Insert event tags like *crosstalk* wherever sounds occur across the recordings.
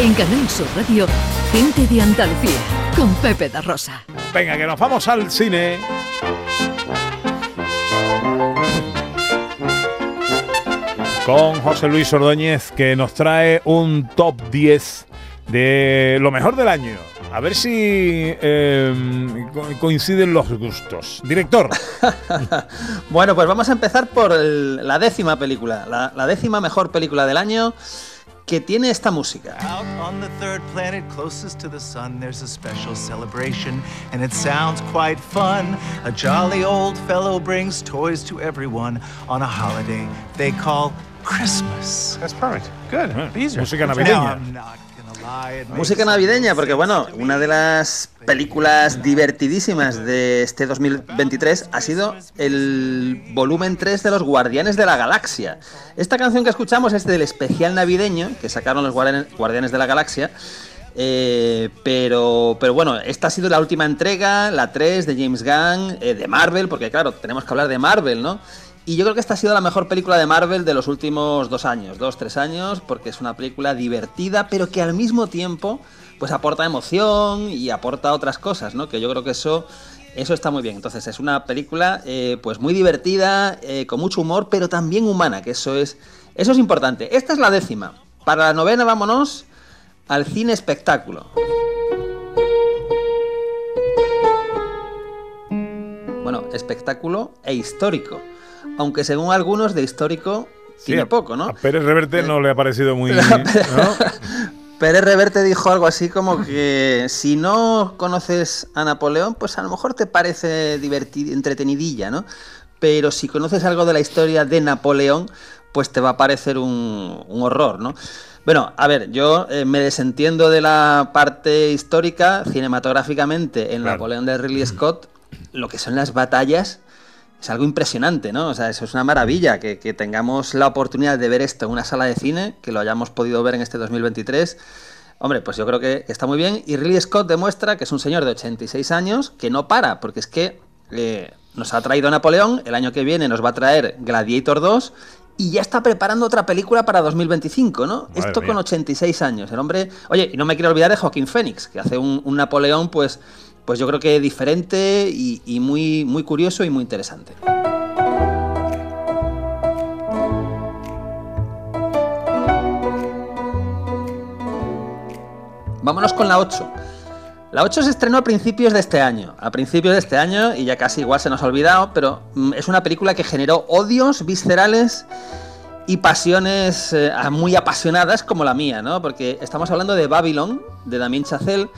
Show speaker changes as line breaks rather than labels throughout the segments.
En Canal Sur Radio, Gente de Andalucía, con Pepe da Rosa.
Venga, que nos vamos al cine. Con José Luis Ordóñez, que nos trae un top 10 de lo mejor del año. A ver si eh, coinciden los gustos. Director. *laughs*
bueno, pues vamos a empezar por la décima película, la, la, décima mejor película del año que tiene esta música. Out on the third planet closest to the sun there's a special celebration and it sounds quite fun. A jolly old fellow brings toys to everyone on a holiday they call Christmas.
That's perfect. Good. Easier. Música navideña.
Música navideña, porque bueno, una de las películas divertidísimas de este 2023 ha sido el volumen 3 de Los Guardianes de la Galaxia. Esta canción que escuchamos es del especial navideño que sacaron los Guardianes de la Galaxia. Eh, pero, pero bueno, esta ha sido la última entrega, la 3 de James Gunn, eh, de Marvel, porque claro, tenemos que hablar de Marvel, ¿no? Y yo creo que esta ha sido la mejor película de Marvel de los últimos dos años, dos, tres años, porque es una película divertida, pero que al mismo tiempo pues aporta emoción y aporta otras cosas, ¿no? Que yo creo que eso, eso está muy bien. Entonces es una película eh, pues muy divertida, eh, con mucho humor, pero también humana, que eso es, eso es importante. Esta es la décima. Para la novena vámonos al cine espectáculo. Bueno, espectáculo e histórico aunque según algunos de histórico tiene poco, ¿no?
A Pérez Reverte no le ha parecido muy... *laughs* *laughs*
Pérez Reverte dijo algo así como que si no conoces a Napoleón, pues a lo mejor te parece entretenidilla, ¿no? Pero si conoces algo de la historia de Napoleón, pues te va a parecer un, horror, ¿no? Bueno, a ver, yo eh, me desentiendo de la parte histórica, cinematográficamente, en Napoleón de Ridley Scott, lo que son las batallas es algo impresionante, ¿no? O sea, eso es una maravilla, que, tengamos la oportunidad de ver esto en una sala de cine, que lo hayamos podido ver en este 2023. Hombre, pues yo creo que, está muy bien. Y Ridley Scott demuestra que es un señor de 86 años que no para, porque es que eh, nos ha traído Napoleón, el año que viene nos va a traer Gladiator 2 y ya está preparando otra película para 2025, ¿no? Esto con 86 años. El hombre. Oye, y no me quiero olvidar de Joaquín Phoenix, que hace un, un Napoleón, pues pues yo creo que diferente y, muy, muy curioso y muy interesante. Vámonos con la 8. La 8 se estrenó a principios de este año, a principios de este año, y ya casi igual se nos ha olvidado, pero mm, es una película que generó odios viscerales y pasiones eh, muy apasionadas como la mía, ¿no? Porque estamos hablando de Babylon, de Damien Chazelle,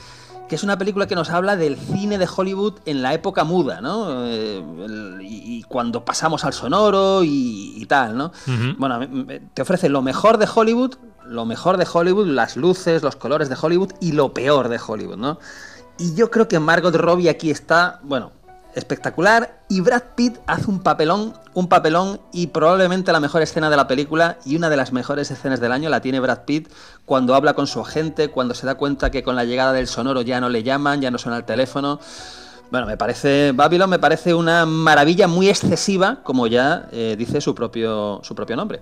que es una película que nos habla del cine de Hollywood en la época muda, ¿no? Eh, y, cuando pasamos al sonoro y, tal, ¿no? Bueno, te ofrece lo mejor de Hollywood, lo mejor de Hollywood, las luces, los colores de Hollywood y lo peor de Hollywood, ¿no? Y yo creo que Margot Robbie aquí está, bueno, espectacular y Brad Pitt hace un papelón, un papelón y probablemente la mejor escena de la película y una de las mejores escenas del año la tiene Brad Pitt cuando habla con su agente, cuando se da cuenta que con la llegada del sonoro ya no le llaman, ya no suena el teléfono. Bueno, me parece, Babylon me parece una maravilla muy excesiva, como ya eh, dice su propio, su propio nombre.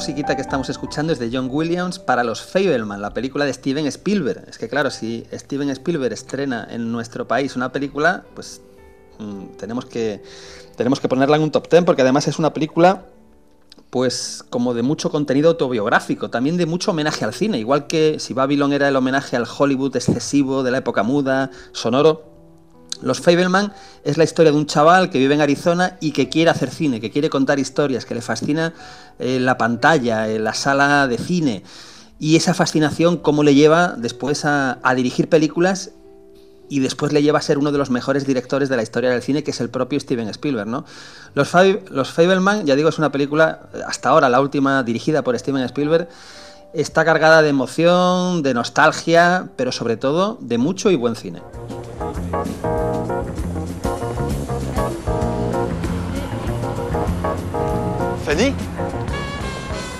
Musiquita que estamos escuchando es de John Williams para los Fableman, la película de Steven Spielberg. Es que claro, si Steven Spielberg estrena en nuestro país una película, pues mm, tenemos, que, tenemos que ponerla en un top 10 porque además es una película pues como de mucho contenido autobiográfico, también de mucho homenaje al cine, igual que si Babylon era el homenaje al Hollywood excesivo de la época muda, sonoro, los Fableman es la historia de un chaval que vive en Arizona y que quiere hacer cine, que quiere contar historias, que le fascina eh, la pantalla, eh, la sala de cine. Y esa fascinación, cómo le lleva después a, dirigir películas y después le lleva a ser uno de los mejores directores de la historia del cine, que es el propio Steven Spielberg. Los, los Fableman, ya digo, es una película, hasta ahora la última dirigida por Steven Spielberg, está cargada de emoción, de nostalgia, pero sobre todo de mucho y buen cine.
Fanny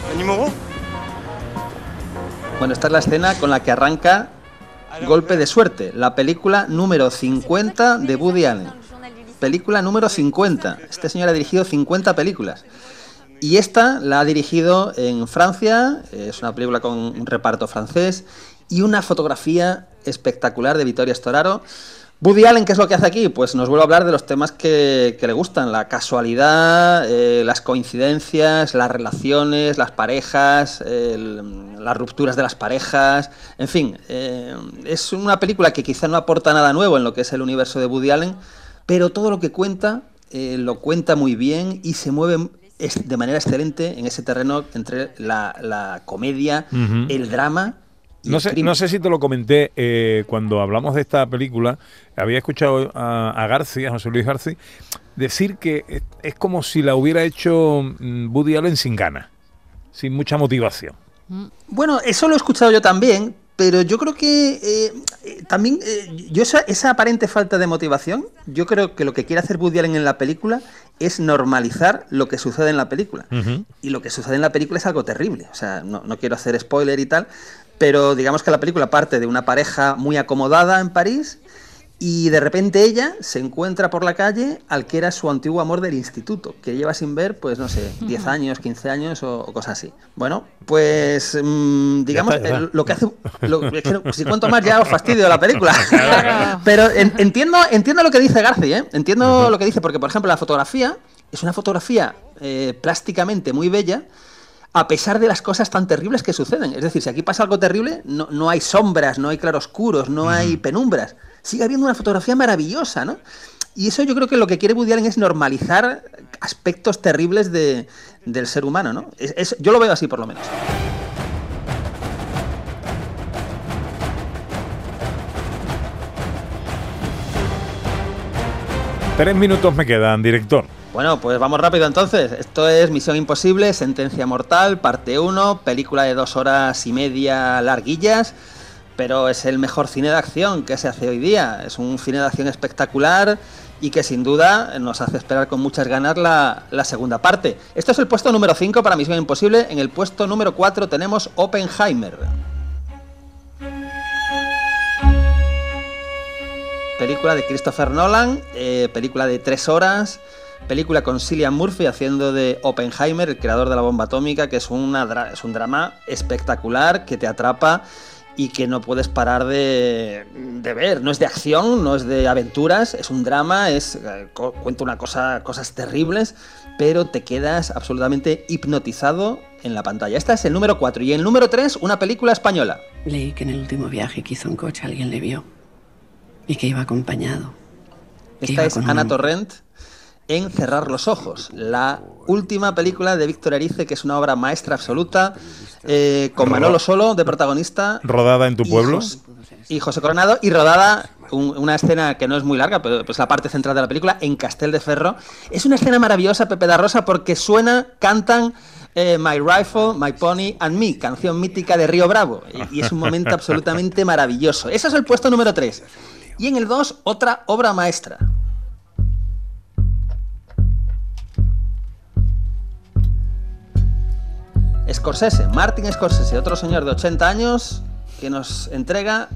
Fanny Moreau
Bueno, esta es la escena con la que arranca Golpe de Suerte, la película número 50 de Woody Allen. Película número 50. Este señor ha dirigido 50 películas. Y esta la ha dirigido en Francia, es una película con un reparto francés y una fotografía espectacular de Vittorio Storaro. Woody Allen, ¿qué es lo que hace aquí? Pues nos vuelve a hablar de los temas que, que le gustan, la casualidad, eh, las coincidencias, las relaciones, las parejas, el, las rupturas de las parejas, en fin, eh, es una película que quizá no aporta nada nuevo en lo que es el universo de Woody Allen, pero todo lo que cuenta eh, lo cuenta muy bien y se mueve de manera excelente en ese terreno entre la, la comedia, el drama
No sé, no sé si te lo comenté eh, cuando hablamos de esta película. Había escuchado a, a García, a José Luis García, decir que es, es como si la hubiera hecho mm, Woody Allen sin ganas, sin mucha motivación.
Bueno, eso lo he escuchado yo también, pero yo creo que eh, eh, también, eh, yo esa, esa aparente falta de motivación, yo creo que lo que quiere hacer Woody Allen en la película es normalizar lo que sucede en la película. Y lo que sucede en la película es algo terrible. O sea, no, no quiero hacer spoiler y tal, pero digamos que la película parte de una pareja muy acomodada en París y de repente ella se encuentra por la calle al que era su antiguo amor del instituto, que lleva sin ver, pues no sé, 10 años, 15 años o, o cosas así. Bueno, pues mm, digamos, lo que hace... lo- es que no- si cuento más ya os fastidio la película. *laughs* Pero en- entiendo, entiendo lo que dice García, ¿eh? Entiendo lo que dice, porque por ejemplo la fotografía es una fotografía eh, plásticamente muy bella, a pesar de las cosas tan terribles que suceden. Es decir, si aquí pasa algo terrible, no, no hay sombras, no hay claroscuros, no hay penumbras. Sigue habiendo una fotografía maravillosa, ¿no? Y eso yo creo que lo que quiere Woody Allen es normalizar aspectos terribles de- del ser humano, ¿no? Es- es- yo lo veo así, por lo menos.
Tres minutos me quedan, director.
Bueno, pues vamos rápido entonces. Esto es Misión Imposible, Sentencia Mortal, parte 1, película de dos horas y media larguillas, pero es el mejor cine de acción que se hace hoy día. Es un cine de acción espectacular y que sin duda nos hace esperar con muchas ganas la, segunda parte. Esto es el puesto número 5 para Misión Imposible. En el puesto número 4 tenemos Oppenheimer. Película de Christopher Nolan, eh, película de tres horas, película con Cillian Murphy haciendo de Oppenheimer, el creador de la bomba atómica, que es, una es un drama espectacular que te atrapa y que no puedes parar de, de ver. No es de acción, no es de aventuras, es un drama, es eh, cuenta una cosa, cosas terribles, pero te quedas absolutamente hipnotizado en la pantalla. Esta es el número 4 y el número 3, una película española.
Leí que en el último viaje que hizo en coche alguien le vio y que iba acompañado.
Esta
iba
es
un
Ana. Torrent en Cerrar los Ojos, la última película de Víctor Erice, que es una obra maestra absoluta, eh, con Manolo Solo de protagonista.
Rodada en tu
y
pueblo.
José- Y José Coronado, y rodada un- una escena que no es muy larga, pero es la parte central de la película, en Castel de Ferro. Es una escena maravillosa, Pepe da Rosa, porque suena, cantan eh, My Rifle, My Pony and Me, canción mítica de Río Bravo. Y, y es un momento *laughs* absolutamente maravilloso. Ese es el puesto número 3. Y en el 2, otra obra maestra. Scorsese, Martin Scorsese, otro señor de 80 años que nos entrega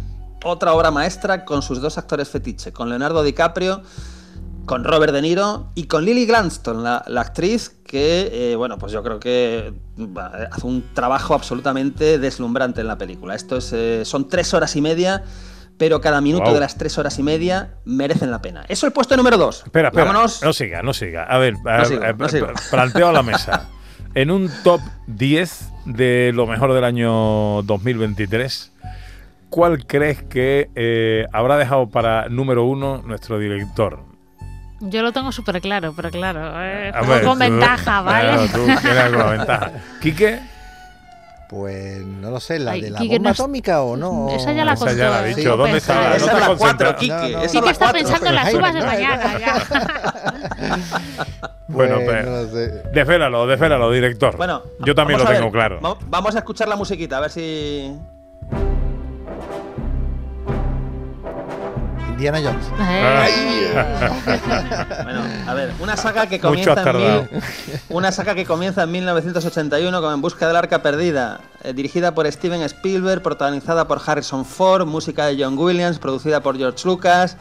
otra obra maestra con sus dos actores fetiche, con Leonardo DiCaprio, con Robert De Niro y con Lily Gladstone, la, la actriz que, eh, bueno, pues yo creo que hace un trabajo absolutamente deslumbrante en la película. Esto es, eh, son tres horas y media, pero cada minuto de las tres horas y media merecen la pena. Eso el puesto número dos.
Espera, espera.
Vámonos.
No siga, no siga. A ver, a-
sigo,
a-
no sigo.
planteo a la mesa. *laughs* En un top 10 de lo mejor del año 2023, ¿cuál crees que eh, habrá dejado para número uno nuestro director?
Yo lo tengo súper claro, pero claro, eh,
ver,
con
tú-
ventaja, ¿vale?
Claro, tú tienes alguna ventaja. *laughs* ¿Quique?
Pues no lo sé, la
Ay,
de la
Quique,
bomba
no es-
atómica o no.
Esa ya la
Esa ya la ha dicho. ¿Dónde está?
High.
Esa
no
es
te
la 4,
concentras.
Kike.
No, no.
esa es
Sí
la
que está
cuatro.
pensando en las
Oppenheimer,
uvas de
no,
mañana ya. *laughs*
Bueno,
Pues
pues,
no lo sé.
desvélalo, desvélalo, director.
Bueno,
Yo también lo
vamos a
tengo
ver.
claro.
Va- Vamos a escuchar la musiquita, a ver si.
Indiana Jones.
Eh, *laughs*
Bueno, a ver, una saga que comienza en mil- una saga que comienza en 1981 con En busca del arca perdida, eh, dirigida por Steven Spielberg, protagonizada por Harrison Ford, música de John Williams, producida por George Lucas,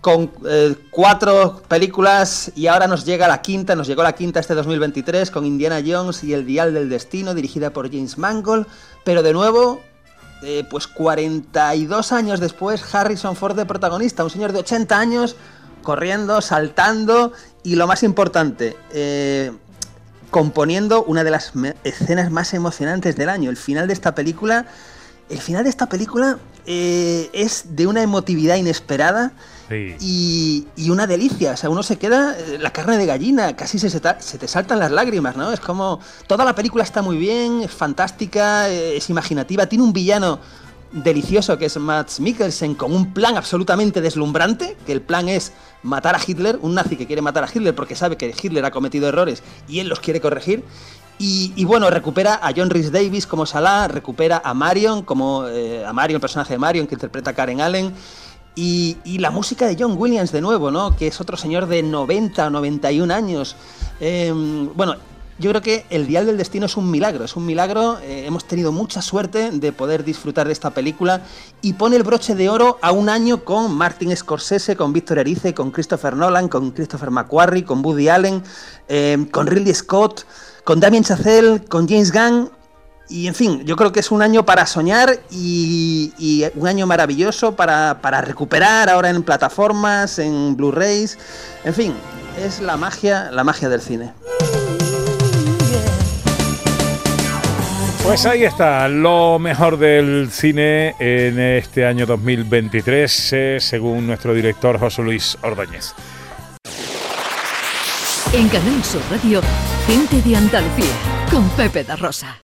con eh, cuatro películas y ahora nos llega la quinta, nos llegó la quinta este 2023 con Indiana Jones y El Dial del Destino, dirigida por James Mangold, pero de nuevo, eh, pues 42 años después, Harrison Ford de protagonista, un señor de 80 años, corriendo, saltando y lo más importante, eh, componiendo una de las escenas más emocionantes del año, el final de esta película. El final de esta película eh, es de una emotividad inesperada Y, y una delicia. O sea, uno se queda eh, la carne de gallina, casi se, te saltan las lágrimas, ¿no? Es como. Toda la película está muy bien, es fantástica, eh, es imaginativa, tiene un villano delicioso que es Max Mikkelsen con un plan absolutamente deslumbrante, que el plan es matar a Hitler, un nazi que quiere matar a Hitler porque sabe que Hitler ha cometido errores y él los quiere corregir. Y, bueno, recupera a John Rhys Davis como Salah, recupera a Marion como eh, a Marion, el personaje de Marion que interpreta Karen Allen. Y, y la música de John Williams de nuevo, ¿no? Que es otro señor de 90 o 91 años. Eh, bueno, yo creo que El Dial del Destino es un milagro, es un milagro. eh, hemos tenido mucha suerte de poder disfrutar de esta película y pone el broche de oro a un año con Martin Scorsese, con Víctor Erice, con Christopher Nolan, con Christopher McQuarrie, con Woody Allen, eh, con Ridley Scott, con Damien Chazelle, con James Gunn. Y en fin, yo creo que es un año para soñar y, y un año maravilloso para, para recuperar ahora en plataformas, en Blu-rays. En fin, es la magia, la magia del cine.
Pues ahí está, lo mejor del cine en este año 2023, eh, según nuestro director José Luis Ordóñez.
En Canal Sur Radio, gente de Andalucía, con Pepe da Rosa.